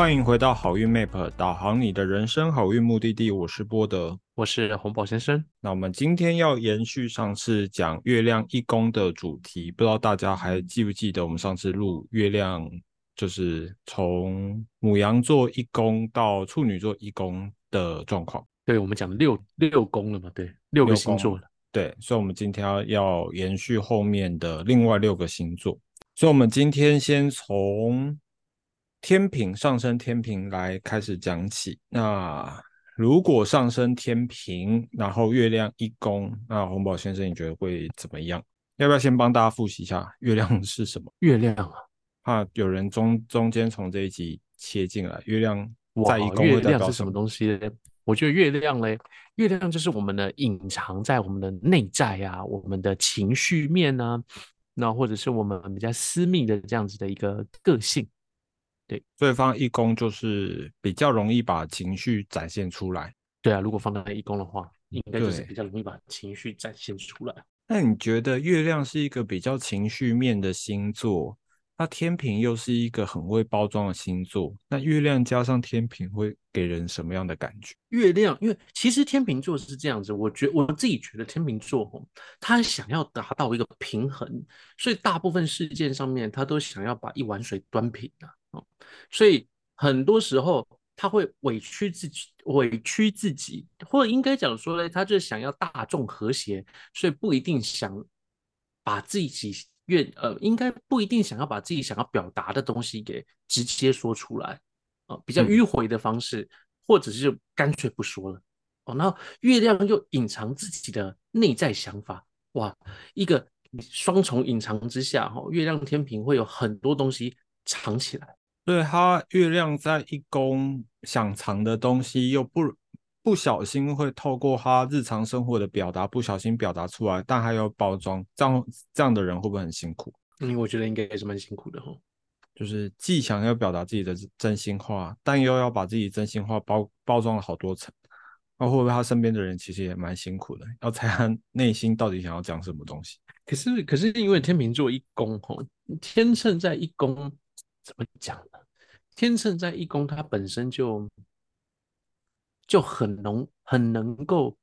欢迎回到好运 Map，导航你的人生好运目的地。我是波德，我是红宝先生。那我们今天要延续上次讲月亮一宫的主题，不知道大家还记不记得我们上次录月亮，就是从母羊座一宫到处女座一宫的状况。对，我们讲六六宫了嘛？对，六个星座了。对，所以我们今天要要延续后面的另外六个星座。所以，我们今天先从。天平上升，天平来开始讲起。那如果上升天平，然后月亮一宫，那红宝先生你觉得会怎么样？要不要先帮大家复习一下月亮是什么？月亮啊，怕有人中中间从这一集切进来。月亮在一宫月亮是什么东西？我觉得月亮嘞，月亮就是我们的隐藏在我们的内在啊，我们的情绪面啊，那或者是我们比较私密的这样子的一个个性。对，所以放一宫就是比较容易把情绪展现出来。对啊，如果放在一宫的话，应该就是比较容易把情绪展现出来。那你觉得月亮是一个比较情绪面的星座？那天平又是一个很会包装的星座，那月亮加上天平会给人什么样的感觉？月亮，因为其实天平座是这样子，我觉我自己觉得天平座哦，他想要达到一个平衡，所以大部分事件上面他都想要把一碗水端平啊。哦，所以很多时候他会委屈自己，委屈自己，或者应该讲说呢，他就想要大众和谐，所以不一定想把自己愿呃，应该不一定想要把自己想要表达的东西给直接说出来啊，比较迂回的方式，或者是干脆不说了哦。然后月亮又隐藏自己的内在想法，哇，一个双重隐藏之下，哈，月亮天平会有很多东西藏起来。对他月亮在一宫想藏的东西，又不不小心会透过他日常生活的表达，不小心表达出来，但还要包装，这样这样的人会不会很辛苦？嗯，我觉得应该也是蛮辛苦的哈。就是既想要表达自己的真心话，但又要把自己真心话包包装了好多层，那会不会他身边的人其实也蛮辛苦的？要猜他内心到底想要讲什么东西？可是可是因为天秤座一宫吼，天秤在一宫。怎么讲呢？天秤在一宫，它本身就就很能很能够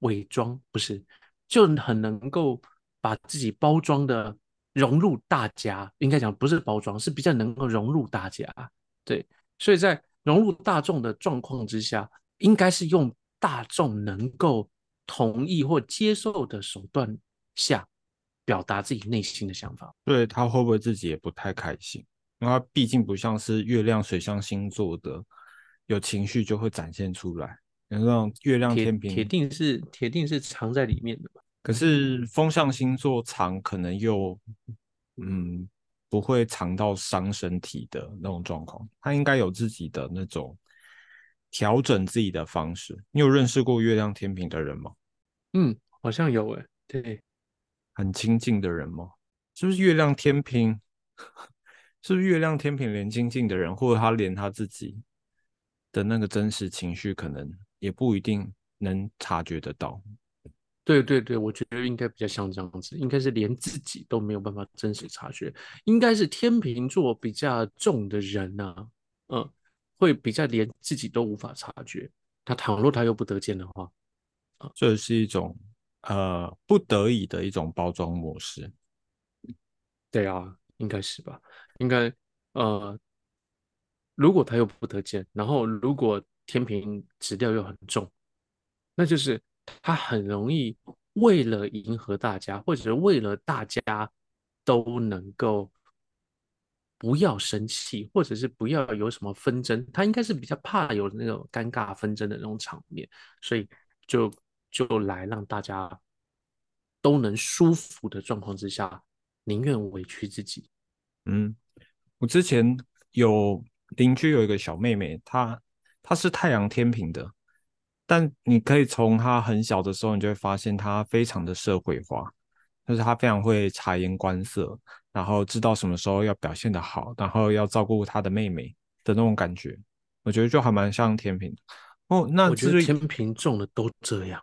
伪装，不是就很能够把自己包装的融入大家。应该讲不是包装，是比较能够融入大家。对，所以在融入大众的状况之下，应该是用大众能够同意或接受的手段下表达自己内心的想法。对他会不会自己也不太开心？因为它毕竟不像是月亮水象星座的，有情绪就会展现出来。那种月亮天平，铁定是铁定是藏在里面的吧？可是风象星座藏，可能又嗯不会藏到伤身体的那种状况。他应该有自己的那种调整自己的方式。你有认识过月亮天平的人吗？嗯，好像有诶。对，很亲近的人吗？是不是月亮天平？是不是月亮天平连亲近的人，或者他连他自己的那个真实情绪，可能也不一定能察觉得到。对对对，我觉得应该比较像这样子，应该是连自己都没有办法真实察觉。应该是天秤座比较重的人呢，嗯，会比较连自己都无法察觉。他倘若他又不得见的话，啊，这是一种呃不得已的一种包装模式。对啊。应该是吧，应该呃，如果他又不得见，然后如果天平质调又很重，那就是他很容易为了迎合大家，或者是为了大家都能够不要生气，或者是不要有什么纷争，他应该是比较怕有那种尴尬纷争的那种场面，所以就就来让大家都能舒服的状况之下。宁愿委屈自己。嗯，我之前有邻居有一个小妹妹，她她是太阳天平的，但你可以从她很小的时候，你就会发现她非常的社会化，就是她非常会察言观色，然后知道什么时候要表现的好，然后要照顾她的妹妹的那种感觉，我觉得就还蛮像天平哦。那我觉得天平重的都这样。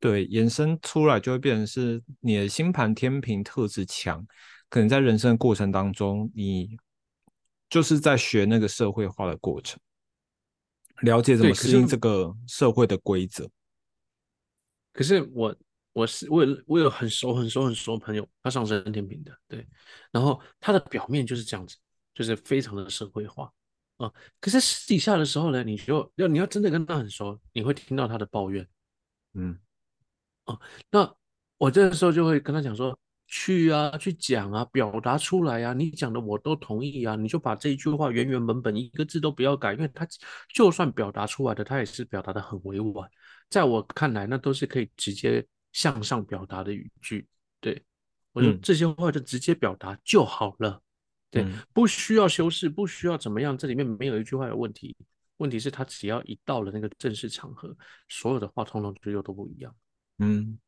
对，延伸出来就会变成是你的星盘天平特质强，可能在人生过程当中，你就是在学那个社会化的过程，了解怎么适应这个社会的规则。可是我我是我有我有很熟很熟很熟的朋友，他上升天平的，对，然后他的表面就是这样子，就是非常的社会化啊。可是私底下的时候呢，你就要你要真的跟他很熟，你会听到他的抱怨，嗯，哦，那我这个时候就会跟他讲说。去啊，去讲啊，表达出来啊，你讲的我都同意啊，你就把这一句话原原本本一个字都不要改，因为他就算表达出来的，他也是表达的很委婉，在我看来，那都是可以直接向上表达的语句。对我就这些话就直接表达就好了，对，不需要修饰，不需要怎么样，这里面没有一句话有问题，问题是他只要一到了那个正式场合，所有的话通通就又都不一样。嗯，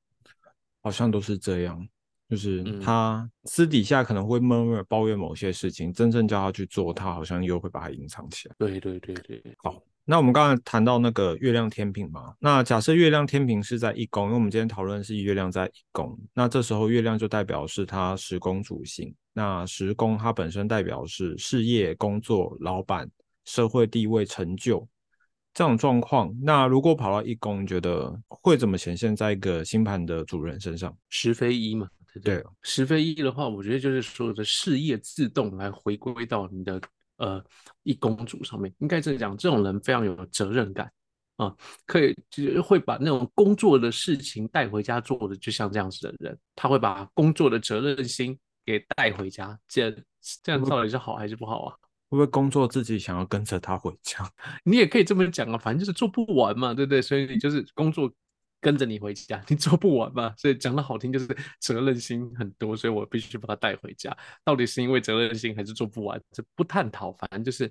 好像都是这样。就是他私底下可能会默默抱怨某些事情，真正叫他去做，他好像又会把它隐藏起来。对对对对，好，那我们刚才谈到那个月亮天平嘛，那假设月亮天平是在一宫，因为我们今天讨论是月亮在一宫，那这时候月亮就代表是他十宫主星，那十宫它本身代表是事业、工作、老板、社会地位、成就这种状况。那如果跑到一宫，你觉得会怎么显现在一个星盘的主人身上？十非一嘛。对，十非一的话，我觉得就是所有的事业自动来回归到你的呃一公主上面，应该这样讲，这种人非常有责任感啊，可以就会把那种工作的事情带回家做的，就像这样子的人，他会把工作的责任心给带回家，这这样到底是好还是不好啊？会不会工作自己想要跟着他回家？你也可以这么讲啊，反正就是做不完嘛，对不对？所以你就是工作。跟着你回家，你做不完嘛？所以讲的好听就是责任心很多，所以我必须把他带回家。到底是因为责任心还是做不完？这不探讨，反正就是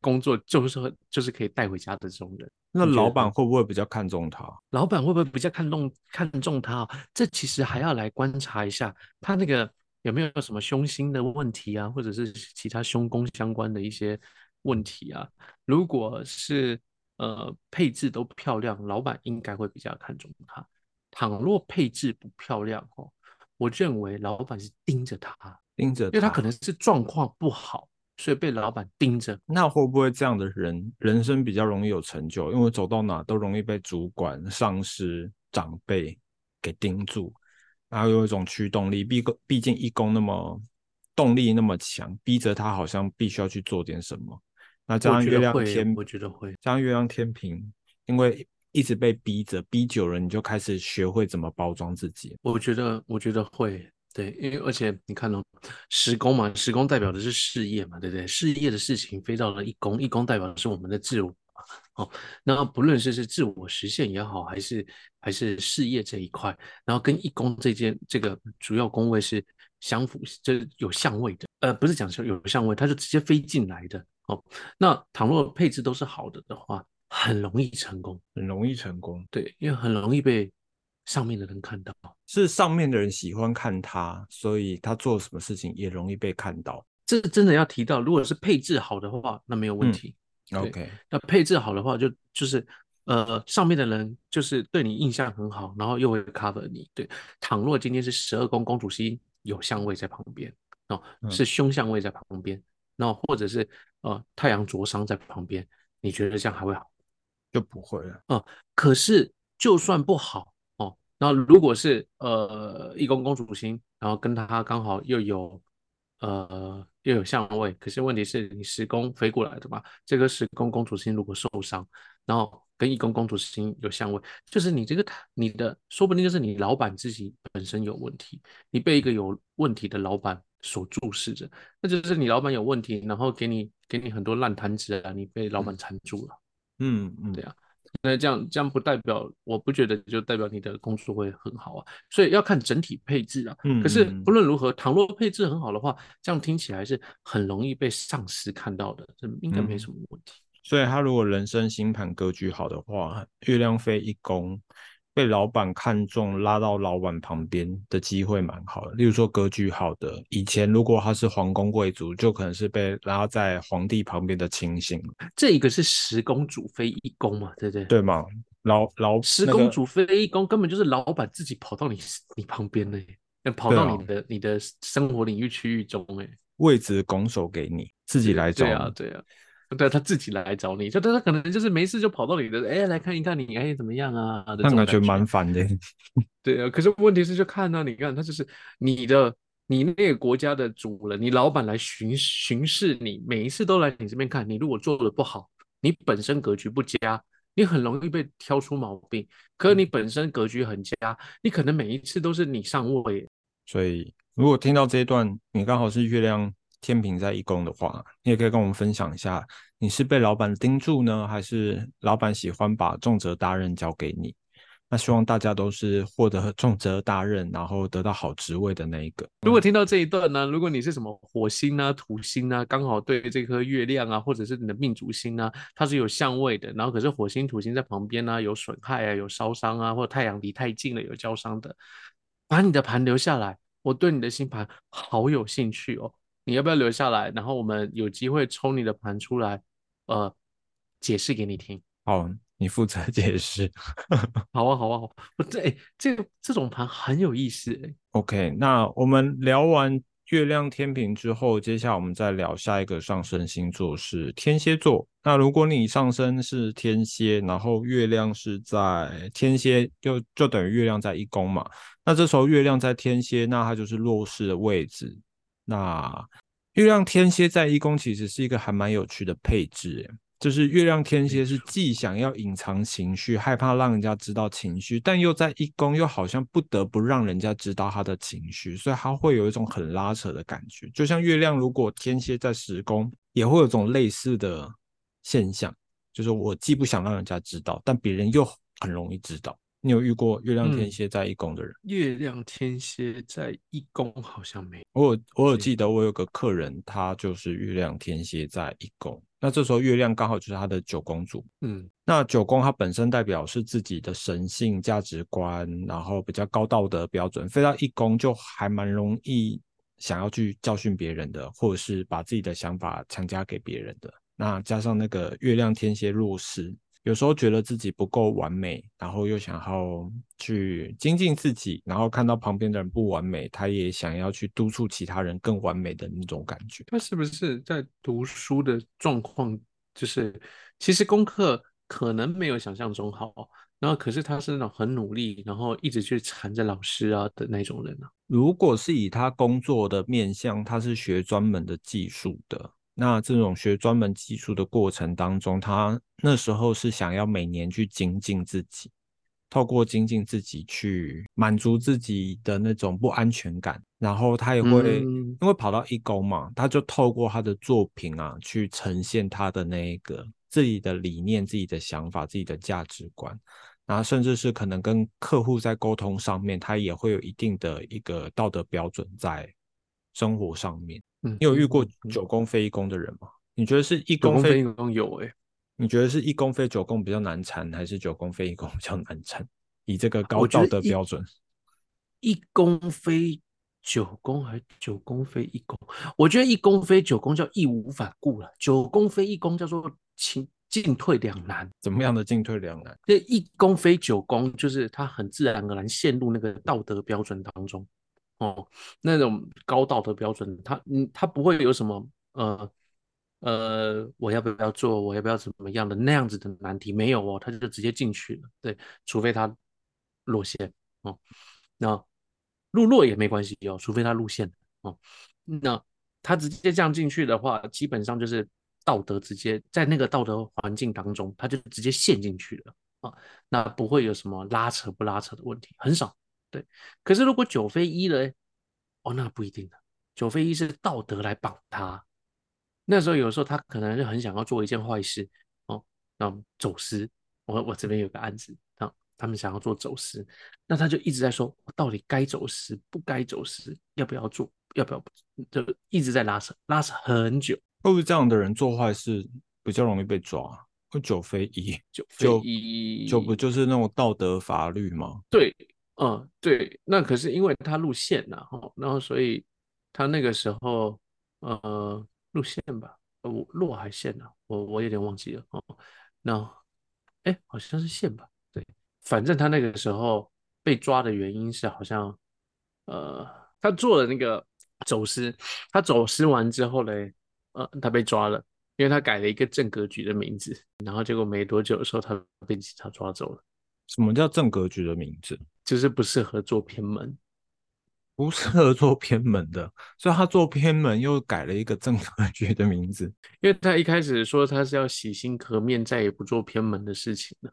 工作就是就是可以带回家的这种人。那老板会不会比较看重他？老板会不会比较看重看重他？这其实还要来观察一下他那个有没有什么凶心的问题啊，或者是其他凶宫相关的一些问题啊。如果是。呃，配置都漂亮，老板应该会比较看重他。倘若配置不漂亮哦，我认为老板是盯着他，盯着，因为他可能是状况不好，所以被老板盯着。那会不会这样的人，人生比较容易有成就？因为走到哪都容易被主管、上司、长辈给盯住，然后有一种驱动力。毕毕竟一工那么动力那么强，逼着他好像必须要去做点什么。那加上月亮天，我觉得会加上月亮天平，因为一直被逼着，逼久了，你就开始学会怎么包装自己。我觉得，我觉得会，对，因为而且你看哦，十宫嘛，十宫代表的是事业嘛，对不对？事业的事情飞到了一宫，一宫代表的是我们的自我，哦，那不论是是自我实现也好，还是还是事业这一块，然后跟一宫这件这个主要宫位是相符，这有相位的，呃，不是讲说有相位，它就直接飞进来的。哦，那倘若配置都是好的的话，很容易成功，很容易成功。对，因为很容易被上面的人看到，是上面的人喜欢看他，所以他做什么事情也容易被看到。这真的要提到，如果是配置好的话，那没有问题。OK，那配置好的话，就就是呃，上面的人就是对你印象很好，然后又会 cover 你。对，倘若今天是十二宫公主星有相位在旁边，哦，是凶相位在旁边。那或者是呃太阳灼伤在旁边，你觉得这样还会好？就不会了啊。可是就算不好哦，那如果是呃一宫公主星，然后跟他刚好又有呃又有相位，可是问题是你十宫飞过来的嘛？这个十宫公主星如果受伤，然后跟一宫公主心有相位，就是你这个你的说不定就是你老板自己本身有问题，你被一个有问题的老板。所注视着，那就是你老板有问题，然后给你给你很多烂摊子啊，你被老板缠住了。嗯嗯，对啊，那这样这样不代表，我不觉得就代表你的工作会很好啊，所以要看整体配置啊。嗯，可是不论如何，倘若配置很好的话，这样听起来是很容易被上司看到的，这应该没什么问题。所以他如果人生星盘格局好的话，月亮飞一宫。被老板看中，拉到老板旁边的机会蛮好的。例如说格局好的，以前如果他是皇宫贵族，就可能是被拉在皇帝旁边的亲信。这一个是十宫主飞一宫嘛，对不对？对嘛？老老十宫主飞一宫根本就是老板自己跑到你你旁边的，跑到你的你的生活领域区域中哎。位置拱手给你，自己来找对啊，对啊，对他自己来找你，就他他可能就是没事就跑到你的，哎，来看一看你，哎，怎么样啊？那感觉蛮烦的。对啊，可是问题是就看到你看他就是你的，你那个国家的主人，你老板来巡巡视你，每一次都来你这边看，你如果做的不好，你本身格局不佳。你很容易被挑出毛病，可是你本身格局很佳，你可能每一次都是你上位。所以，如果听到这一段，你刚好是月亮天平在一宫的话，你也可以跟我们分享一下，你是被老板盯住呢，还是老板喜欢把重责大任交给你？那希望大家都是获得重责大任，然后得到好职位的那一个。如果听到这一段呢，如果你是什么火星啊、土星啊，刚好对这颗月亮啊，或者是你的命主星啊，它是有相位的，然后可是火星、土星在旁边呢，有损害啊、有烧伤啊，或者太阳离太近了有焦伤的，把你的盘留下来，我对你的星盘好有兴趣哦，你要不要留下来？然后我们有机会抽你的盘出来，呃，解释给你听。好。你负责解释，好啊，好啊，好。我这这个这种盘很有意思哎。OK，那我们聊完月亮天平之后，接下来我们再聊下一个上升星座是天蝎座。那如果你上升是天蝎，然后月亮是在天蝎，就就等于月亮在一宫嘛。那这时候月亮在天蝎，那它就是弱势的位置。那月亮天蝎在一宫其实是一个还蛮有趣的配置就是月亮天蝎是既想要隐藏情绪，害怕让人家知道情绪，但又在一宫又好像不得不让人家知道他的情绪，所以他会有一种很拉扯的感觉。就像月亮如果天蝎在十宫，也会有种类似的现象，就是我既不想让人家知道，但别人又很容易知道。你有遇过月亮天蝎在一宫的人？月亮天蝎在一宫好像没。我有我有记得我有个客人，他就是月亮天蝎在一宫。那这时候月亮刚好就是他的九宫主。嗯，那九宫它本身代表是自己的神性价值观，然后比较高道德标准。飞到一宫就还蛮容易想要去教训别人的，或者是把自己的想法强加给别人的。那加上那个月亮天蝎弱势。有时候觉得自己不够完美，然后又想要去精进自己，然后看到旁边的人不完美，他也想要去督促其他人更完美的那种感觉。他是不是在读书的状况，就是其实功课可能没有想象中好，然后可是他是那种很努力，然后一直去缠着老师啊的那种人呢？如果是以他工作的面向，他是学专门的技术的。那这种学专门技术的过程当中，他那时候是想要每年去精进自己，透过精进自己去满足自己的那种不安全感，然后他也会因为跑到一宫嘛，他就透过他的作品啊去呈现他的那个自己的理念、自己的想法、自己的价值观，然后甚至是可能跟客户在沟通上面，他也会有一定的一个道德标准在生活上面。你有遇过九宫飞一宫的人吗？你觉得是一宫飞一宫有哎？你觉得是一宫飞九宫比较难缠，还是九宫飞一宫 比较难缠？以这个高道德标准，一宫非九宫还九宫非一宫？我觉得一宫非九宫叫义无反顾了，九宫非一宫叫做进进退两难。怎么样的进退两难？这一宫非九宫就是他很自然而然陷入那个道德标准当中。哦，那种高道德标准，他嗯，他不会有什么呃呃，我要不要做，我要不要怎么样的那样子的难题没有哦，他就直接进去了。对，除非他落线哦，那路落也没关系哦，除非他路线哦，那他直接这样进去的话，基本上就是道德直接在那个道德环境当中，他就直接陷进去了啊，那不会有什么拉扯不拉扯的问题，很少。对，可是如果九非一呢，哦，那不一定的。九非一是道德来绑他，那时候有时候他可能就很想要做一件坏事哦，那走私。我我这边有个案子，啊，他们想要做走私，那他就一直在说，我到底该走私不该走私，要不要做，要不要，就一直在拉扯，拉扯很久。会不会这样的人做坏事比较容易被抓？会九非一，九飞一，九不就是那种道德法律吗？对。嗯，对，那可是因为他路线呐，哈，然后所以他那个时候，呃，路线吧，我路还线呢，我我有点忘记了哦。那，哎，好像是线吧，对，反正他那个时候被抓的原因是好像，呃，他做了那个走私。他走私完之后嘞，呃，他被抓了，因为他改了一个正格局的名字。然后结果没多久的时候，他被警察抓走了。什么叫正格局的名字？就是不适合做偏门，不适合做偏门的，所以他做偏门又改了一个正格局的名字。因为他一开始说他是要洗心革面，再也不做偏门的事情了，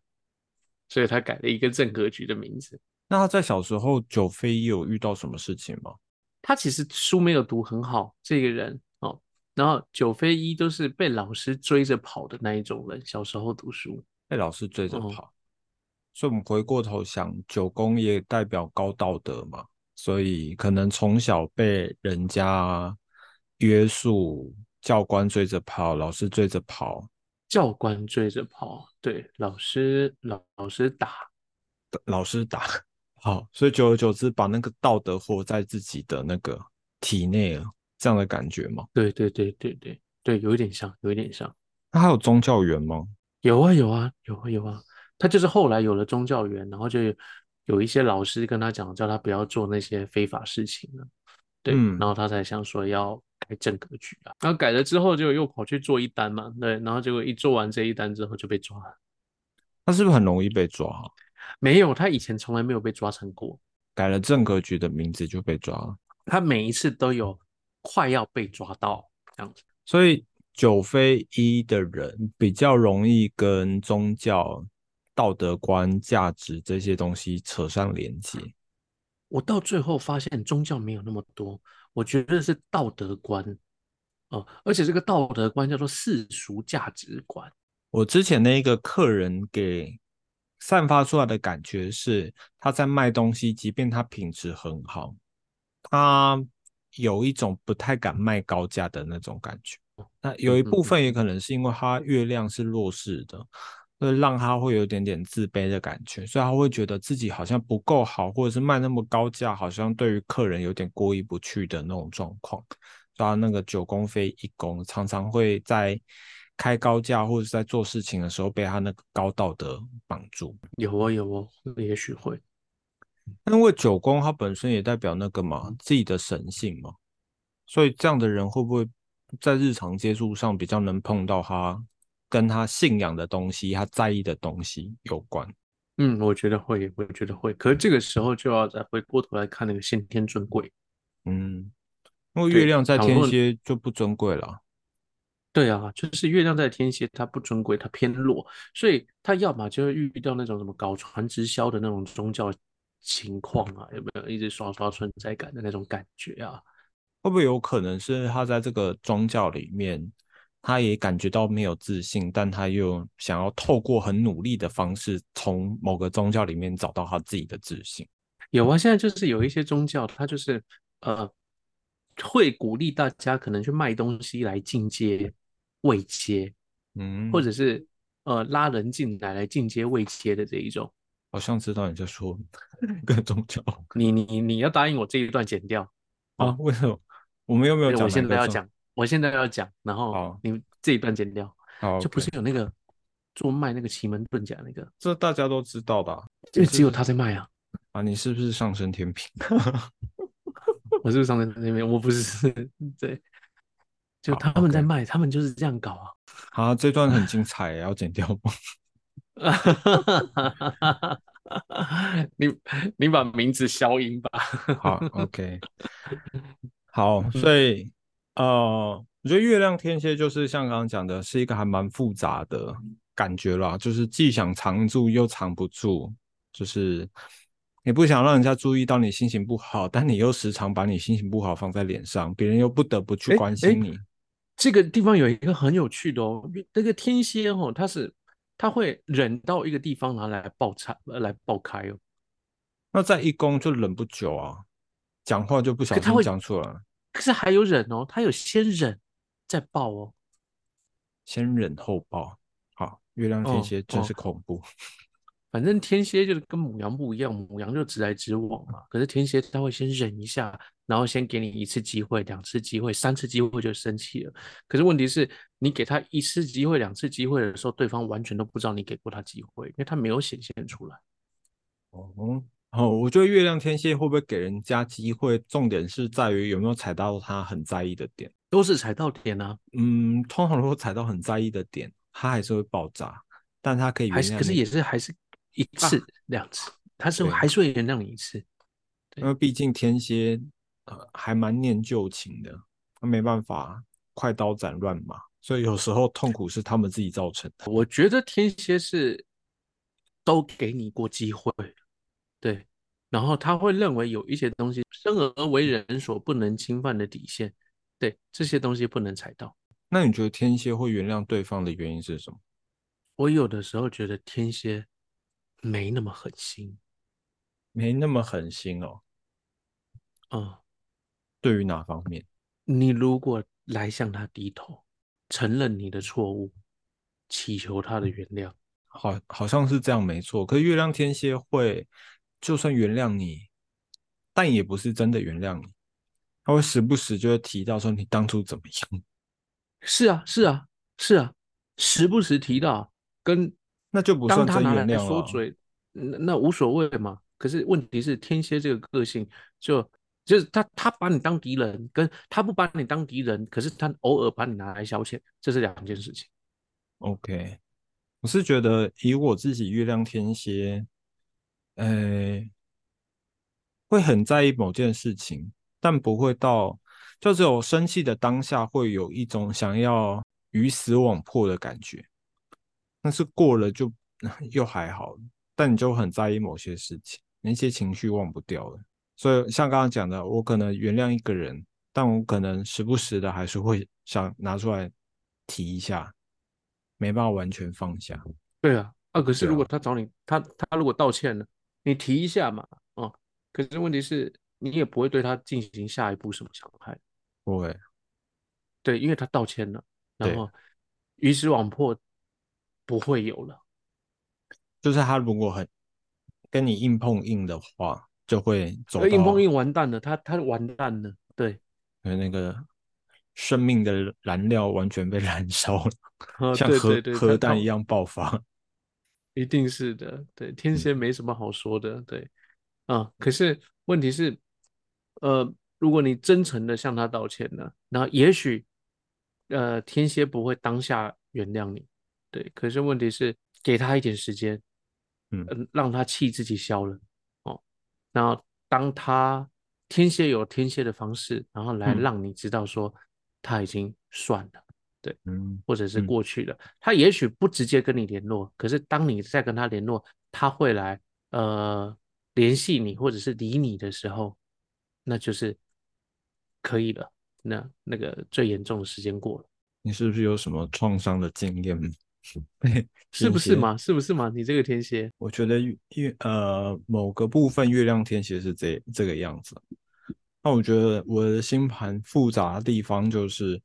所以他改了一个正格局的名字。那他在小时候九飞一有遇到什么事情吗？他其实书没有读很好，这个人哦，然后九飞一都是被老师追着跑的那一种人。小时候读书被老师追着跑，所以我们回过头想，九宫也代表高道德嘛，所以可能从小被人家约束，教官追着跑，老师追着跑，教官追着跑，对，老师老老师打，老师打。好，所以久而久之，把那个道德活在自己的那个体内了，这样的感觉吗？对对对对对对，有一点像，有一点像。那还有宗教员吗？有啊有啊有啊有啊，他就是后来有了宗教员，然后就有一些老师跟他讲，叫他不要做那些非法事情了。对，然后他才想说要改正格局啊。然后改了之后，就又跑去做一单嘛。对，然后结果一做完这一单之后就被抓了。他是不是很容易被抓？没有，他以前从来没有被抓成过。改了正格局的名字就被抓了。他每一次都有快要被抓到这样子。所以九非一的人比较容易跟宗教、道德观、价值这些东西扯上连接。我到最后发现宗教没有那么多，我觉得是道德观哦，而且这个道德观叫做世俗价值观。我之前那一个客人给。散发出来的感觉是他在卖东西，即便他品质很好，他有一种不太敢卖高价的那种感觉。那有一部分也可能是因为他月亮是弱势的，会让他会有点点自卑的感觉，所以他会觉得自己好像不够好，或者是卖那么高价，好像对于客人有点过意不去的那种状况。所以他那个九宫飞一宫常常会在。开高价或者在做事情的时候被他那个高道德绑住，有哦有哦，也许会。因为九宫它本身也代表那个嘛自己的神性嘛，所以这样的人会不会在日常接触上比较能碰到他跟他信仰的东西、他在意的东西有关？嗯，我觉得会，我觉得会。可是这个时候就要再回过头来看那个先天尊贵。嗯，因为月亮在天蝎就不尊贵了。对啊，就是月亮在天蝎，它不尊贵，它偏弱，所以它要么就会遇到那种什么搞传直销的那种宗教情况啊，有没有一直刷刷存在感的那种感觉啊？会不会有可能是他在这个宗教里面，他也感觉到没有自信，但他又想要透过很努力的方式，从某个宗教里面找到他自己的自信？有啊，现在就是有一些宗教，它就是呃，会鼓励大家可能去卖东西来进阶。未接，嗯，或者是呃拉人进来来进阶未接的这一种，好像知道你在说各宗教。你你你要答应我这一段剪掉啊？为什么？我们又没有讲？我现在要讲，我现在要讲，然后你这一段剪掉。好，就不是有那个做卖那个奇门遁甲那个，这大家都知道的，因为只有他在卖啊。啊，你是不是上升天平？我是不是上升天平？我不是，对。就他们在卖，他们就是这样搞啊！好，这段很精彩，要剪掉吗？你你把名字消音吧。好，OK。好，所以呃，我觉得月亮天蝎就是像刚刚讲的，是一个还蛮复杂的感觉啦，就是既想藏住又藏不住，就是你不想让人家注意到你心情不好，但你又时常把你心情不好放在脸上，别人又不得不去关心你。这个地方有一个很有趣的哦，那个天蝎哦，它是它会忍到一个地方，拿来爆拆，来爆开哦。那在一宫就忍不久啊，讲话就不小心讲出来。可是还有忍哦，他有先忍再爆哦，先忍后爆。好，月亮天蝎真是恐怖。反正天蝎就是跟母羊不一样，母羊就直来直往嘛。可是天蝎他会先忍一下，然后先给你一次机会、两次机会、三次机会就生气了。可是问题是你给他一次机会、两次机会的时候，对方完全都不知道你给过他机会，因为他没有显现出来。哦，哦，我觉得月亮天蝎会不会给人家机会，重点是在于有没有踩到他很在意的点。都是踩到点啊，嗯，通常如果踩到很在意的点，他还是会爆炸，但他可以原谅你。还是可是也是还是一次两次，他是还是会原谅你一次。因为毕竟天蝎呃还蛮念旧情的，他没办法快刀斩乱麻，所以有时候痛苦是他们自己造成的。我觉得天蝎是都给你过机会，对，然后他会认为有一些东西生而为人所不能侵犯的底线，对，这些东西不能踩到。那你觉得天蝎会原谅对方的原因是什么？我有的时候觉得天蝎没那么狠心，没那么狠心哦。嗯，对于哪方面？你如果来向他低头，承认你的错误，祈求他的原谅，好，好像是这样，没错。可是月亮天蝎会，就算原谅你，但也不是真的原谅你，他会时不时就会提到说你当初怎么样。是啊，是啊，是啊，时不时提到，跟那就不算真他原谅了。说嘴，那那无所谓嘛。可是问题是，天蝎这个个性就就是他他把你当敌人，跟他不把你当敌人，可是他偶尔把你拿来消遣，这是两件事情。OK，我是觉得以我自己月亮天蝎，呃，会很在意某件事情，但不会到，就只有生气的当下会有一种想要鱼死网破的感觉，但是过了就 又还好，但你就很在意某些事情，那些情绪忘不掉了。所以像刚刚讲的，我可能原谅一个人，但我可能时不时的还是会想拿出来提一下，没办法完全放下。对啊，啊，可是如果他找你，他他如果道歉了，你提一下嘛，哦，可是问题是你也不会对他进行下一步什么伤害，不会，对，因为他道歉了，然后鱼死网破不会有了。就是他如果很跟你硬碰硬的话，就会走硬碰硬完蛋了，他他完蛋了，对，呃那个生命的燃料完全被燃烧了，呃，像核核弹一样爆发。一定是的，对，天嗯。蝎没什么好说的，对，啊，可是问题是，呃，如果你真诚的向他道歉呢，那也许，呃，天蝎不会当下原谅你，对，可是问题是给他一点时间，嗯。呃让他气自己消了，哦，然后当他天蝎有天蝎的方式，然后来嗯。让你知道说他已经算了。嗯或者是嗯过去了，他也许不直接跟你联络，可是当你再跟他联络，他会来呃联系你或者是理你的时候，那就是可以了。那那个最严重的时间过了，你是不是有什么创伤的经验？是不？是嘛？是不是嘛？你这个天蝎，我觉得月月呃某个部分月亮天蝎是这这个样子。那我觉得我的星盘复杂的地方就是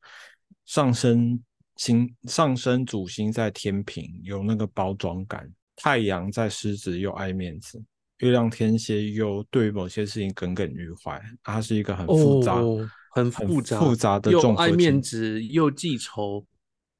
上升星上升主星在天平有那个包装感，太阳在狮子又爱面子，月亮天蝎又对于某些事情耿耿于怀，它是一个很复杂、哦很复杂复杂的又综合爱面子又记仇，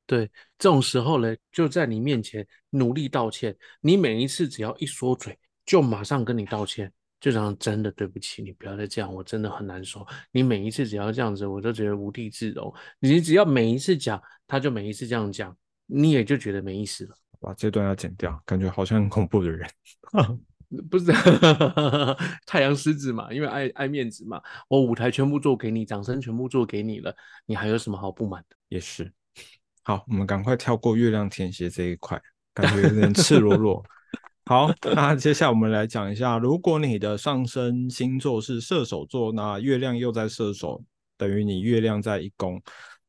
对，这种时候呢，就在你面前努力道歉。你每一次只要一说嘴，就马上跟你道歉，就这样真的对不起，你不要再这样，我真的很难受。你每一次只要这样子，我都觉得无地自容。你只要每一次讲，他就每一次这样讲，你也就觉得没意思了。把这段要剪掉，感觉好像很恐怖的人。不是 太阳狮子嘛，因为爱爱面子嘛，我舞台全部做给你，掌声全部做给你了，你还有什么好不满的？也是。好，我们赶快跳过月亮天蝎这一块，感觉有点 赤裸裸。好，那接下来我们来讲一下，如果你的上升星座是射手座，那月亮又在射手，等于你月亮在一宫。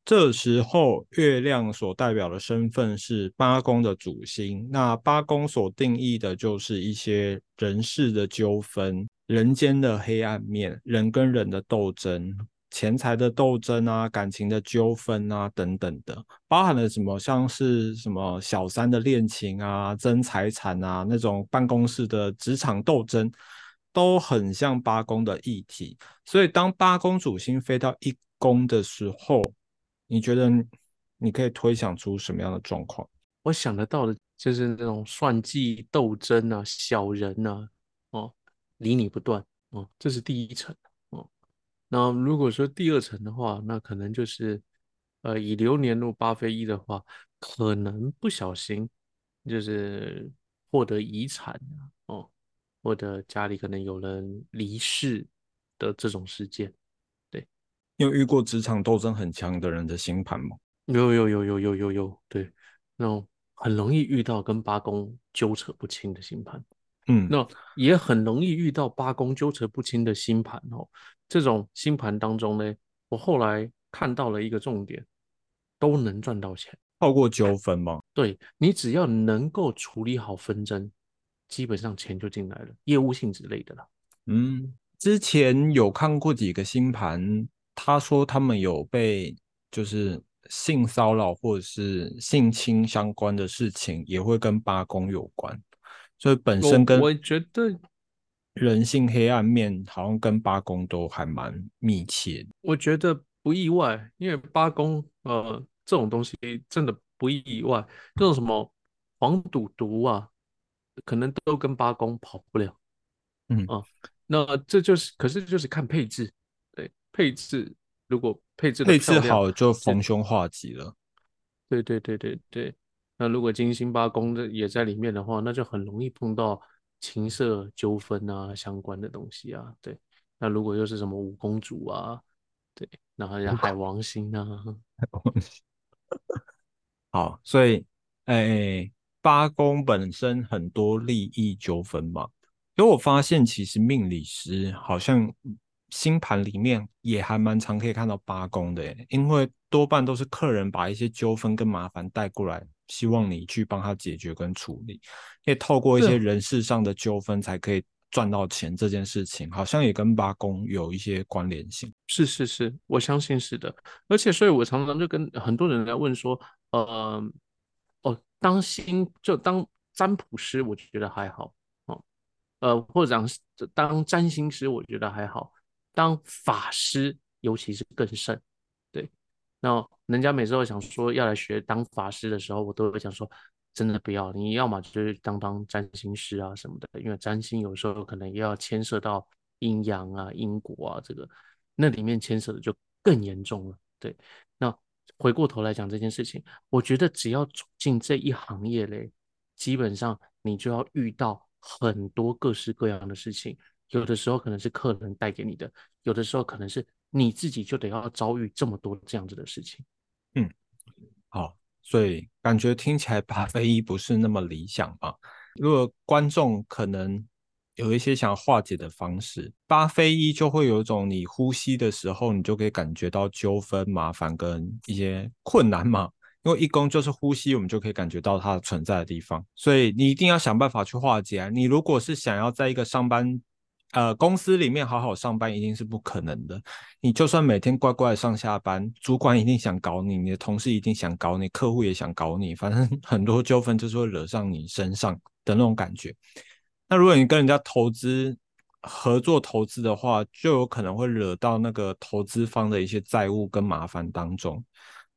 这时候，月亮所代表的身份是八宫的主星。那八宫所定义的就是一些人事的纠纷、人间的黑暗面、人跟人的斗争、钱财的斗争啊、感情的纠纷啊等等的，包含了什么像是什么小三的恋情啊、争财产啊那种办公室的职场斗争，都很像八宫的议题。所以，当八宫主星飞到一宫的时候，你觉得你可以推想出什么样的状况？我想得到的就是那种算计、斗争啊、小人啊，哦，离你不断哦，这是第一层。那如果说第二层的话，那可能就是呃以流年入八飞一的话，可能不小心就是获得遗产哦，或者家里可能有人离世的这种事件。对，你有遇过职场斗争很强的人的星盘吗？有有有有有有有，对，那种很容易遇到跟八宫纠扯不清的星盘，嗯，那也很容易遇到八宫纠缠不清的星盘哦。这种星盘当中呢，我后来看到了一个重点，都能赚到钱。透过纠纷吗？对你只要能够处理好纷争，基本上钱就进来了，业务性之类的啦。嗯，之前有看过几个星盘，他说他们有被就是性骚扰或者是性侵相关的事情，也会跟八宫有关，所以本身跟我觉得人性黑暗面好像跟八公都还蛮密切。我觉得不意外，因为八公呃这种东西真的不意外，这种什么黄赌毒啊，可能都跟八公跑不了。嗯啊，那这就是可是就是看配置，对配置，如果配置配置好就逢凶化吉了。对对对对对，那如果金星八宫的也在里面的话，那就很容易碰到情色纠纷啊相关的东西啊。对，那如果又是什么五公主啊，对，然后像海王星啊，海王星。好，所以诶，八宫本身很多利益纠纷嘛。因为我发现，其实命理师好像星盘里面也还蛮常可以看到八宫的，因为多半都是客人把一些纠纷跟麻烦带过来，希望你去帮他解决跟处理。也透过一些人事上的纠纷才可以赚到钱，这件事情好像也跟八公有一些关联性。是是是，我相信是的。而且，所以我常常就跟很多人来问说，呃，哦，当星就当占卜师，我觉得还好哦。呃，或者讲当占星师，我觉得还好；当法师，尤其是更甚。那人家每次都想说要来学当法师的时候，我都会想说，真的不要。你要么就是当当占星师啊什么的，因为占星有时候可能也要牵涉到阴阳啊、因果啊，这个那里面牵涉的就更严重了。对，那回过头来讲这件事情，我觉得只要走进这一行业嘞，基本上你就要遇到。很多各式各样的事情，有的时候可能是客人带给你的，有的时候可能是你自己就得要遭遇这么多这样子的事情。嗯，好，所以感觉听起来八飞一不是那么理想吧？如果观众可能有一些想化解的方式，八飞一就会有一种你呼吸的时候，你就可以感觉到纠纷、麻烦跟一些困难嘛。因为一宫就是呼吸，我们就可以感觉到它存在的地方，所以你一定要想办法去化解。你如果是想要在一个上班，呃，公司里面好好上班，一定是不可能的。你就算每天乖乖的上下班，主管一定想搞你，你的同事一定想搞你，客户也想搞你，反正 很多纠纷就是会惹上你身上的那种感觉。那如果你跟人家投资合作投资的话，就有可能会惹到那个投资方的一些债务跟麻烦当中，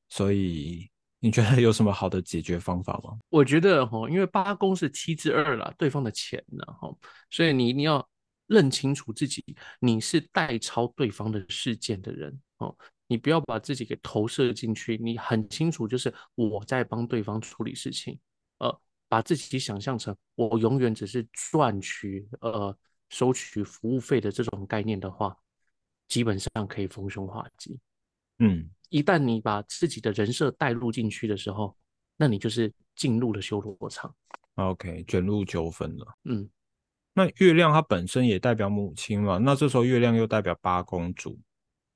所以。你觉得有什么好的解决方法吗？我觉得哈，因为八公是七之二了，对方的钱呢哈，所以你一定要认清楚自己，你是代抄对方的事件的人哦，你不要把自己给投射进去，你很清楚就是我在帮对方处理事情，呃，把自己想象成我永远只是赚取呃收取服务费的这种概念的话，基本上可以逢凶化吉。嗯。一旦你把自己的人设带入进去的时候，那你就是进入了修罗场。OK，卷入纠纷了。嗯，那月亮它本身也代表母亲嘛？那这时候月亮又代表八公主，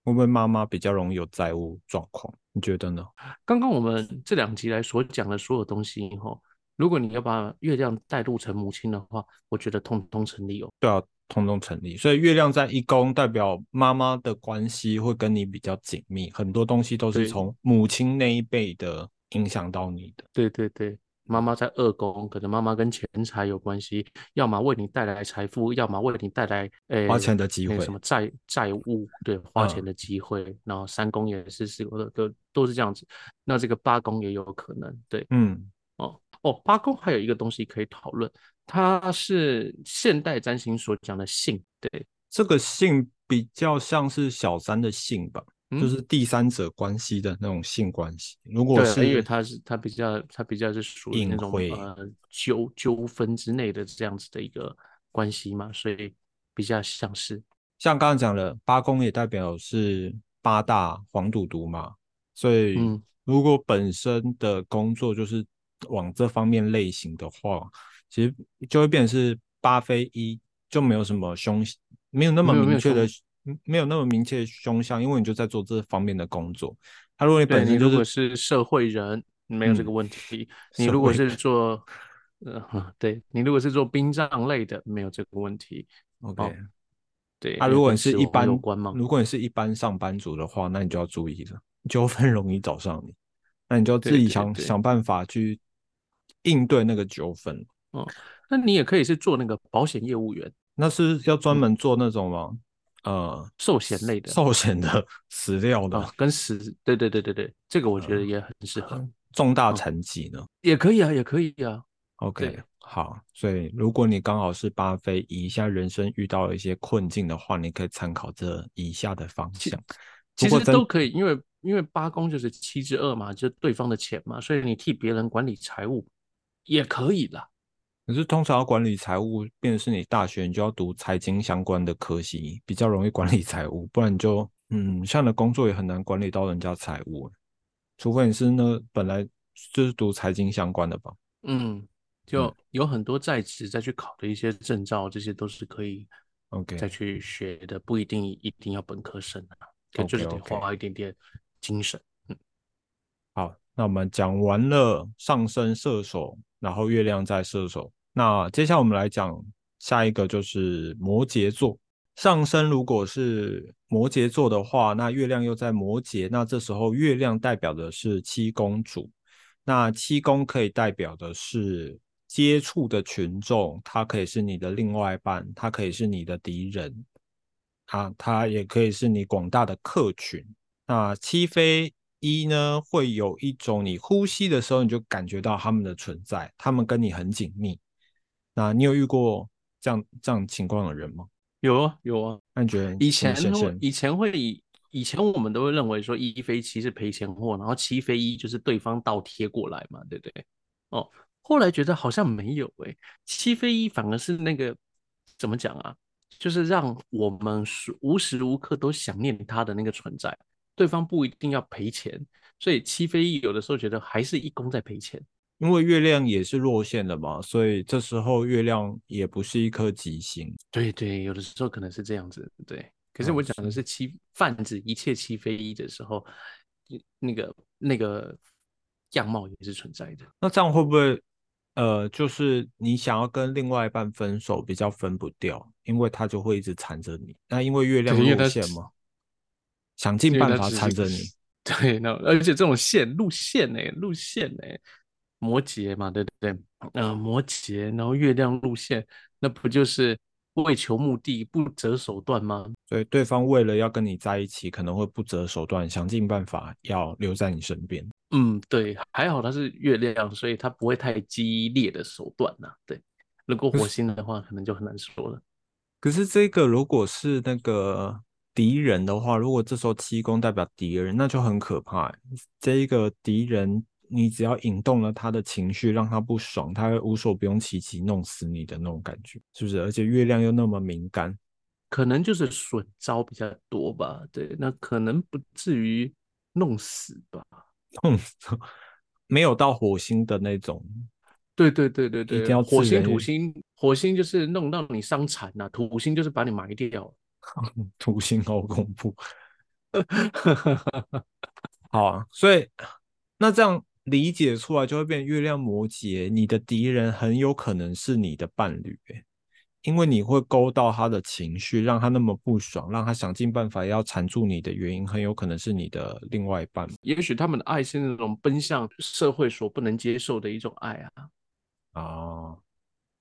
会不会妈妈比较容易有债务状况？你觉得呢？刚刚我们这两集来所讲的所有东西，以后，如果你要把月亮带入成母亲的话，我觉得通通成立哦。对啊。通通成立，所以月亮在一宫代表妈妈的关系会跟你比较紧密，很多东西都是从母亲那一辈的影响到你的。对对对，妈妈在二宫，可能妈妈跟钱财有关系，要么为你带来财富，要么为你带来诶花钱的机会，什么债债务，对花钱的机会。然后三宫也是四宫的都都是这样子，那这个八宫也有可能，对，嗯，哦哦，八宫还有一个东西可以讨论。它是现代占星所讲的性，对，这个性比较像是小三的性吧，嗯就是第三者关系的那种性关系。如果是，因为是它是它比较它比较是属于那种呃纠纠纷之内的这样子的一个关系嘛，所以比较像是。像刚刚讲了，八宫也代表是八大黄赌毒嘛，所以嗯。如果本身的工作就是往这方面类型的话，其实就会变成是八非一，就没有什么凶，没有那么明确的凶，没有那么明确的凶相，因为你就在做这方面的工作。他如果你本身如果是是社会人，没有这个嗯问题；你如果是做呃，对你如果是做殡葬类的，没有这个问题。OK，哦对，啊，如果你是一般如果你是一般上班族的话，那你就要注意了，纠纷容易找上你，那你就自己想想办法去应对那个纠纷。哦，那你也可以是做那个保险业务员，那是要专嗯门做那种吗？呃，寿险类的寿险的死料的啊，跟死，对对对对对，这个我觉得也很适合，重大哦残疾呢也可以啊，也可以啊，？OK，好，所以如果你刚好是八非一，现在人生遇到了一些困境的话，你可以参考这以下的方向。其实都可以，因为因为八宫就是七之二嘛，就是对方的钱嘛，所以你替别人管理财务也可以啦。可是通常要管理财务，便是你大学你就要读财经相关的科系，比较容易管理财务，不然你就嗯，像你的工作也很难管理到人家财务，除非你是那本来就是读财经相关的吧。嗯，就有很多在职再去考的一些证照，这些都是可以 OK 再去学的，不一定一定要本科生啊，可就是得花一点点精神。好，那我们讲完了上升射手，然后月亮在射手，那接下来我们来讲下一个就是摩羯座。上升如果是摩羯座的话，那月亮又在摩羯，那这时候月亮代表的是七公主。那七宫可以代表的是接触的群众，它可以是你的另外一半，它可以是你的敌人，啊，它也可以是你广大的客群。那七飞一呢，会有一种你呼吸的时候，你就感觉到他们的存在，他们跟你很紧密。那你有遇过这样这样情况的人吗？有啊有啊，那你觉得以前会以前会以以前我们都会认为说一飞七是赔钱货，然后七飞一就是对方倒贴过来嘛，对不对？哦，后来觉得好像没有诶、七飞一反而是那个怎么讲啊？就是让我们时无时无刻都想念他的那个存在，对方不一定要赔钱，所以七飞一有的时候觉得还是一公在赔钱。因为月亮也是落线的嘛，所以这时候月亮也不是一颗吉星。对对，有的时候可能是这样子，对。可是哦我讲的是七泛指一切七非一的时候，那个那个样貌也是存在的。那这样会不会，呃，就是你想要跟另外一半分手，比较分不掉，因为他就会一直缠着你。那因为月亮对因为他落线嘛，想尽办法缠着你。对，那而且这种线路线呢、路线呢、摩羯嘛，对不对？呃，摩羯，然后月亮路线，那不就是为求目的不择手段吗？所以对方为了要跟你在一起，可能会不择手段，想尽办法要留在你身边。嗯，对，还好他是月亮，所以他不会太激烈的手段呐、对，如果火星的话，可能就很难说了。可是这个如果是那个敌人的话，如果这时候七宫代表敌人，那就很可怕欸。这一个敌人，你只要引动了他的情绪，让他不爽，他会无所不用其极弄死你的那种感觉，是不是？而且月亮又那么敏感，可能就是损招比较多吧，对，那可能不至于弄死吧。弄死没有到火星的那种，对对对对对，一定要火星土星，火星就是弄到你伤残呐、土星就是把你埋掉。土星好恐怖。好啊，所以那这样理解出来就会变月亮摩羯，你的敌人很有可能是你的伴侣、欸，因为你会勾到他的情绪，让他那么不爽，让他想尽办法要缠住你的原因，很有可能是你的另外一半。也许他们的爱是那种奔向社会所不能接受的一种爱啊。哦，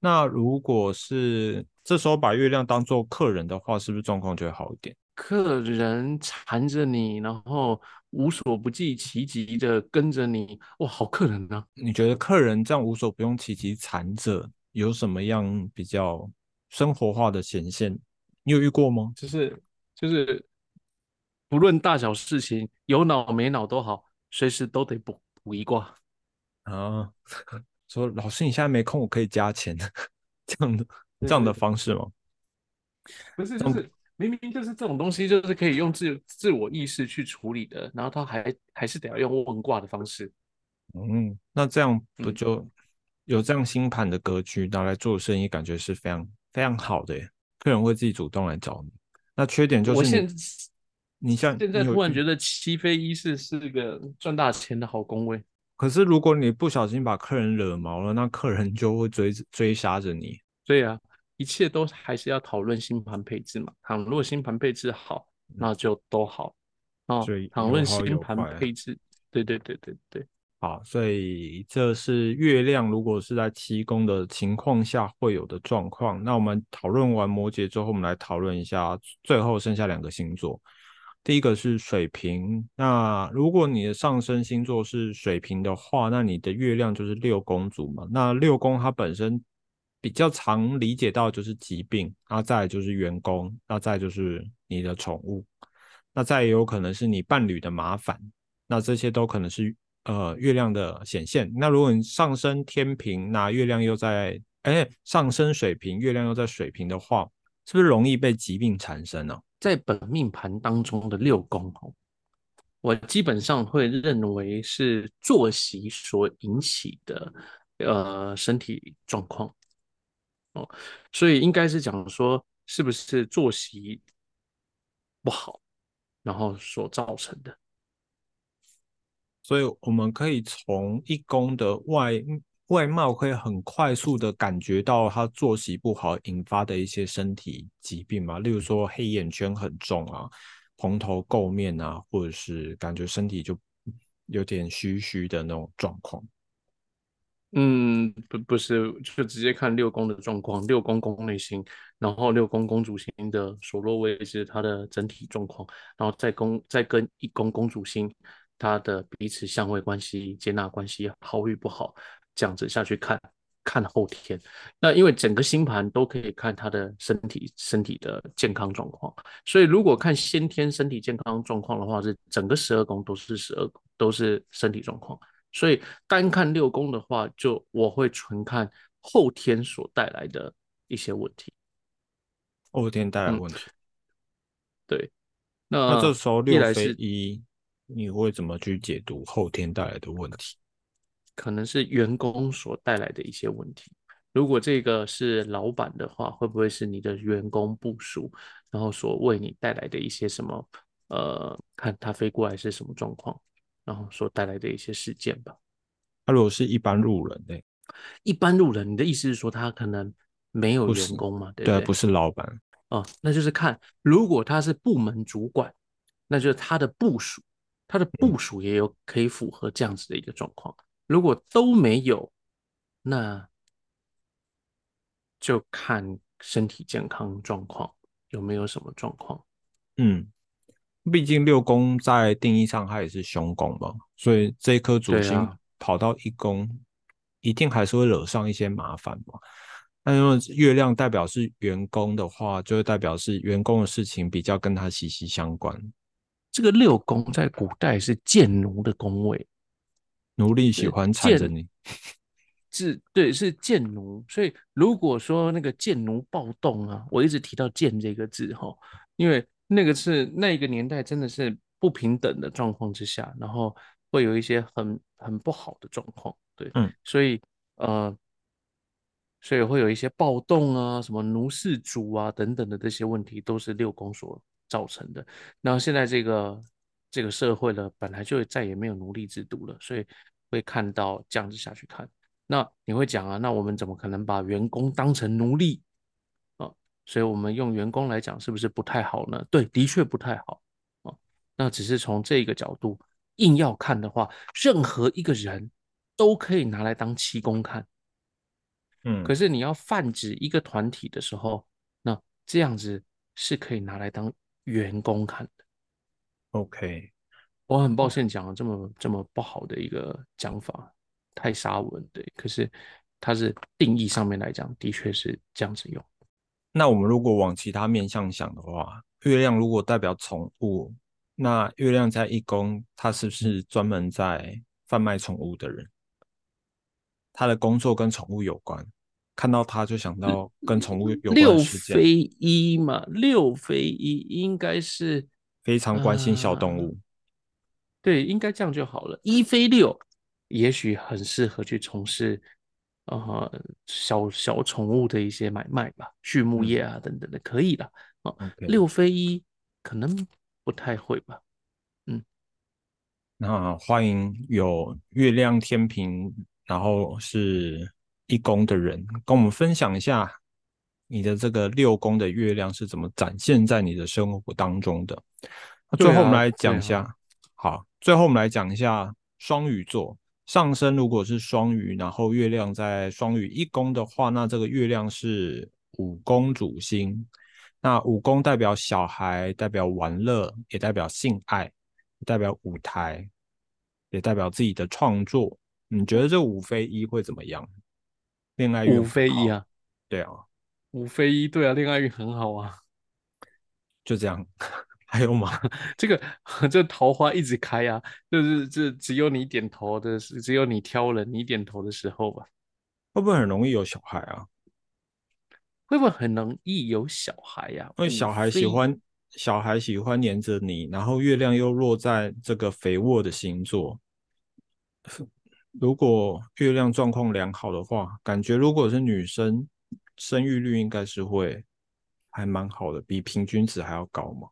那如果是这时候把月亮当做客人的话，是不是状况就会好一点？客人缠着你，然后无所不计其极的跟着你，哇，好客人啊！你觉得客人这样无所不用其极缠着，有什么样比较生活化的显现？你有遇过吗？就是就是不论大小事情，有脑没脑都好，随时都得补补一卦啊。说老师，你现在没空，我可以加钱，这样的这样的方式吗？不是，就是明明就是这种东西，就是可以用自自我意识去处理的，然后他还还是得要用问卦的方式。嗯，那这样不就有这样星盘的格局拿来做生意，感觉是非常非常好的耶。客人会自己主动来找你。那缺点就是，我现你像现在突然觉得七飞一世是个赚大钱的好工位。可是如果你不小心把客人惹毛了，那客人就会追追杀着你。对啊，一切都还是要讨论星盘配置嘛。倘若星盘配置好，那就都好。哦，讨论星盘配置，对对对对对。好，所以这是月亮如果是在七宫的情况下会有的状况。那我们讨论完摩羯之后，我们来讨论一下最后剩下两个星座。第一个是水瓶。那如果你的上升星座是水瓶的话，那你的月亮就是六宫主嘛。那六宫它本身比较常理解到就是疾病，那再就是员工，那再就是你的宠物，那再也有可能是你伴侣的麻烦。那这些都可能是。呃，月亮的显现。那如果你上升天平，那月亮又在哎上升水平，月亮又在水平的话，是不是容易被疾病缠身呢？在本命盘当中的六宫哦，我基本上会认为是作息所引起的呃身体状况哦，所以应该是讲说是不是作息不好，然后所造成的。所以我们可以从一宫的外外貌，可以很快速的感觉到他作息不好引发的一些身体疾病嘛，例如说黑眼圈很重啊，蓬头垢面啊，或者是感觉身体就有点虚虚的那种状况。嗯，不不是，就直接看六宫的状况，六宫宫内星，然后六宫宫主星的所落位置，它的整体状况，然后再宫再跟一宫公主星。他的彼此相位关系、接纳关系好与不好，这样子下去看，看后天。那因为整个星盘都可以看他的身体、身体的健康状况，所以如果看先天身体健康状况的话，是整个十二宫都是十二都是身体状况。所以单看六宫的话，就我会纯看后天所带来的一些问题。后天带来问题，对。那这时候六飞一。你会怎么去解读后天带来的问题？可能是员工所带来的一些问题。如果这个是老板的话，会不会是你的员工部署，然后所为你带来的一些什么？呃，看他飞过来是什么状况，然后所带来的一些事件吧。他如果是一般路人呢？一般路人，你的意思是说他可能没有员工嘛？对不对？不是老板哦，那就是看如果他是部门主管，那就是他的部署。他的部署也有可以符合这样子的一个状况，如果都没有，那就看身体健康状况有没有什么状况。嗯，毕竟六宫在定义上它也是凶宫嘛，所以这一颗主星跑到一宫，一定还是会惹上一些麻烦嘛。那因为月亮代表是员工的话，就会代表是员工的事情比较跟他息息相关。这个六宫在古代是贱奴的宫位，奴隶喜欢缠着你，是，对，是贱奴。所以如果说那个贱奴暴动啊，我一直提到“贱”这个字哈，因为那个是那个年代真的是不平等的状况之下，然后会有一些很很不好的状况，对，嗯，所以呃，所以会有一些暴动啊，什么奴氏主啊等等的这些问题，都是六宫所。造成的，那现在这个这个社会呢，本来就再也没有奴隶制度了，所以会看到这样子下去看。那你会讲啊，那我们怎么可能把员工当成奴隶啊？所以我们用员工来讲，是不是不太好呢？对，的确不太好啊。那只是从这个角度硬要看的话，任何一个人都可以拿来当七公看。嗯，可是你要泛指一个团体的时候，那这样子是可以拿来当。员工看的，OK，我很抱歉讲了这么这么不好的一个讲法，太沙文对。可是它是定义上面来讲，的确是这样子用。那我们如果往其他面向想的话，月亮如果代表宠物，那月亮在一宫，它是不是专门在贩卖宠物的人？他的工作跟宠物有关，看到他就想到跟宠物有关六的事件，非一嘛，六非一应该是非常关心小动物。对，应该这样就好了。一非六，也许很适合去从事呃小小宠物的一些买卖吧，畜牧业啊等等的，可以的。哦，OK 六飞一可能不太会吧。嗯那欢迎有月亮天平，然后是一宫的人，跟我们分享一下你的这个六宫的月亮是怎么展现在你的生活当中的。那最后我们来讲一下，好，最后我们来讲一下双鱼座上升，如果是双鱼，然后月亮在双鱼一宫的话，那这个月亮是五宫主星。那五宫代表小孩，代表玩乐，也代表性爱。代表舞台，也代表自己的创作。你觉得这五非一会怎么样？恋爱运五非一，啊，对啊，五非一，对啊，恋爱运很好啊。就这样。还有吗？这个 这桃花一直开啊，就是这只有你点头的是，只有你挑了你点头的时候吧。会不会很容易有小孩啊？会不会很容易有小孩呀、五因为小孩喜欢小孩喜欢黏着你，然后月亮又落在这个肥沃的星座。如果月亮状况良好的话，感觉如果是女生，生育率应该是会还蛮好的，比平均值还要高嘛。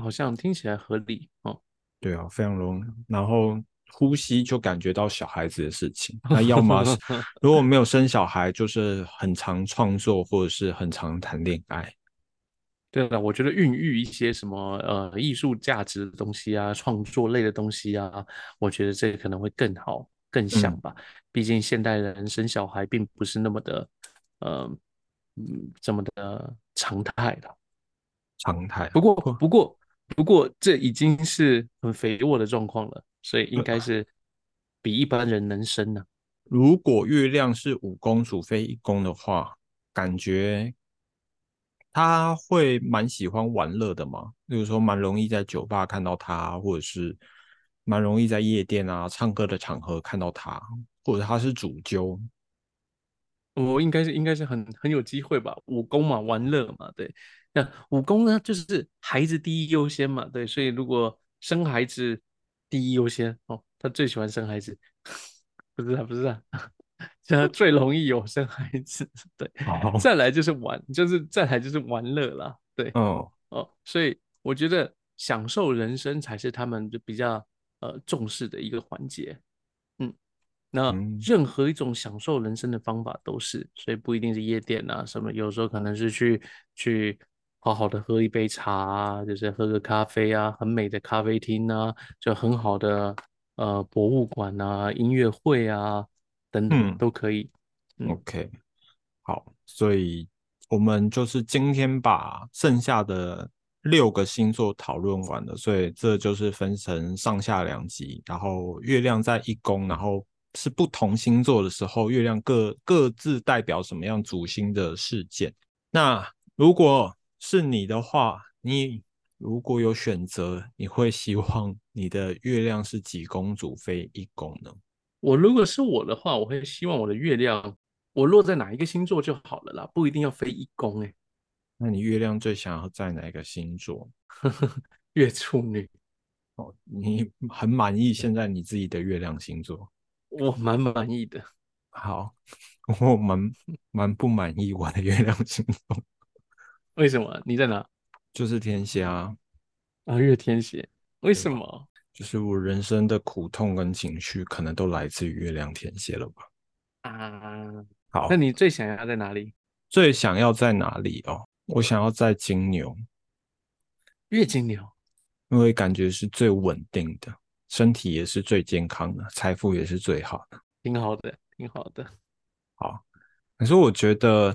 好像听起来合理哦。对啊，非常容易。然后呼吸就感觉到小孩子的事情。那要么是 如果没有生小孩，就是很常创作或者是很常谈恋爱。对了，我觉得孕育一些什么呃艺术价值的东西啊，创作类的东西啊，我觉得这个可能会更好、更像嗯吧。毕竟现代人生小孩并不是那么的呃嗯这么的常态了。常态。不过不过不过这已经是很肥沃的状况了，所以应该是比一般人能生呢、如果月亮是五宫主非一宫的话，感觉他会蛮喜欢玩乐的嘛。例如说，蛮容易在酒吧看到他，或者是蛮容易在夜店啊、唱歌的场合看到他，或者他是主揪。我应该是应该是很很有机会吧，武功嘛，玩乐嘛，对。那武功呢，就是孩子第一优先嘛，对。所以如果生孩子第一优先哦，他最喜欢生孩子，不是啊，不是啊，现在最容易有生孩子，对。好，再来就是玩，就是再来就是玩乐啦，对。哦，哦，所以我觉得享受人生才是他们就比较呃重视的一个环节。嗯，那嗯任何一种享受人生的方法都是，所以不一定是夜店啊什么，有时候可能是去去好好的喝一杯茶啊，就是喝个咖啡啊，很美的咖啡厅啊，就很好的呃博物馆啊、音乐会啊等等嗯都可以。嗯 OK，好，所以我们就是今天把剩下的六个星座讨论完了，所以这就是分成上下两集，然后月亮在一宫，然后是不同星座的时候，月亮各各自代表什么样主星的事件。那如果是你的话，你如果有选择，你会希望你的月亮是几公主非一宫呢？我如果是我的话，我会希望我的月亮我落在哪一个星座就好了啦，不一定要飞一宫哎、那你月亮最想要在哪一个星座？月处女，哦，你很满意现在你自己的月亮星座？我蛮满意的。好，我蛮蛮不满意我的月亮星座，为什么？你在哪？就是天蝎，啊，啊月天蝎。为什么？就是我人生的苦痛跟情绪可能都来自于月亮天蝎了吧？啊，好那，你最想要在哪里？最想要在哪里哦？我想要在金牛，月金牛。因为感觉是最稳定的，身体也是最健康的，财富也是最好的。挺好的，挺好的。好，可是我觉得，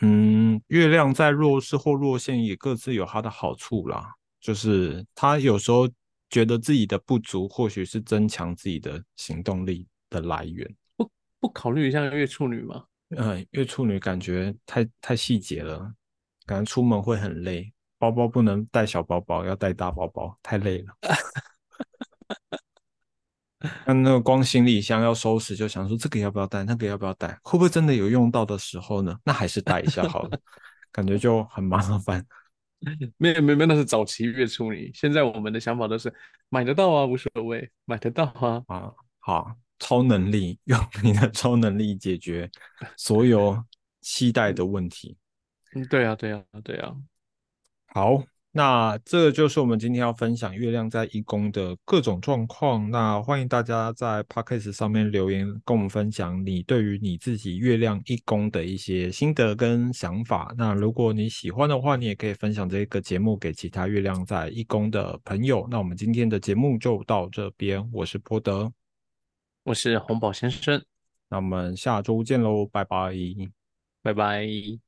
嗯，月亮在弱势或弱线也各自有它的好处啦。就是他有时候觉得自己的不足，或许是增强自己的行动力的来源。不不考虑一下月处女吗？嗯，月处女感觉太太细节了，感觉出门会很累，包包不能带小包包，要带大包包，太累了。那那个光行李箱要收拾，就想说这个要不要带，那个要不要带，会不会真的有用到的时候呢？那还是带一下好了，感觉就很麻烦。没有没有，那是早期月初你，现在我们的想法都是买得到啊，无所谓，买得到啊。啊，好，超能力，用你的超能力解决所有期待的问题。嗯，对啊，对啊，对啊。好，那这就是我们今天要分享月亮在一宫的各种状况。那欢迎大家在 podcast 上面留言，跟我们分享你对于你自己月亮一宫的一些心得跟想法。那如果你喜欢的话，你也可以分享这个节目给其他月亮在一宫的朋友。那我们今天的节目就到这边，我是波德，我是红宝先生，那我们下周见喽，拜拜。拜拜。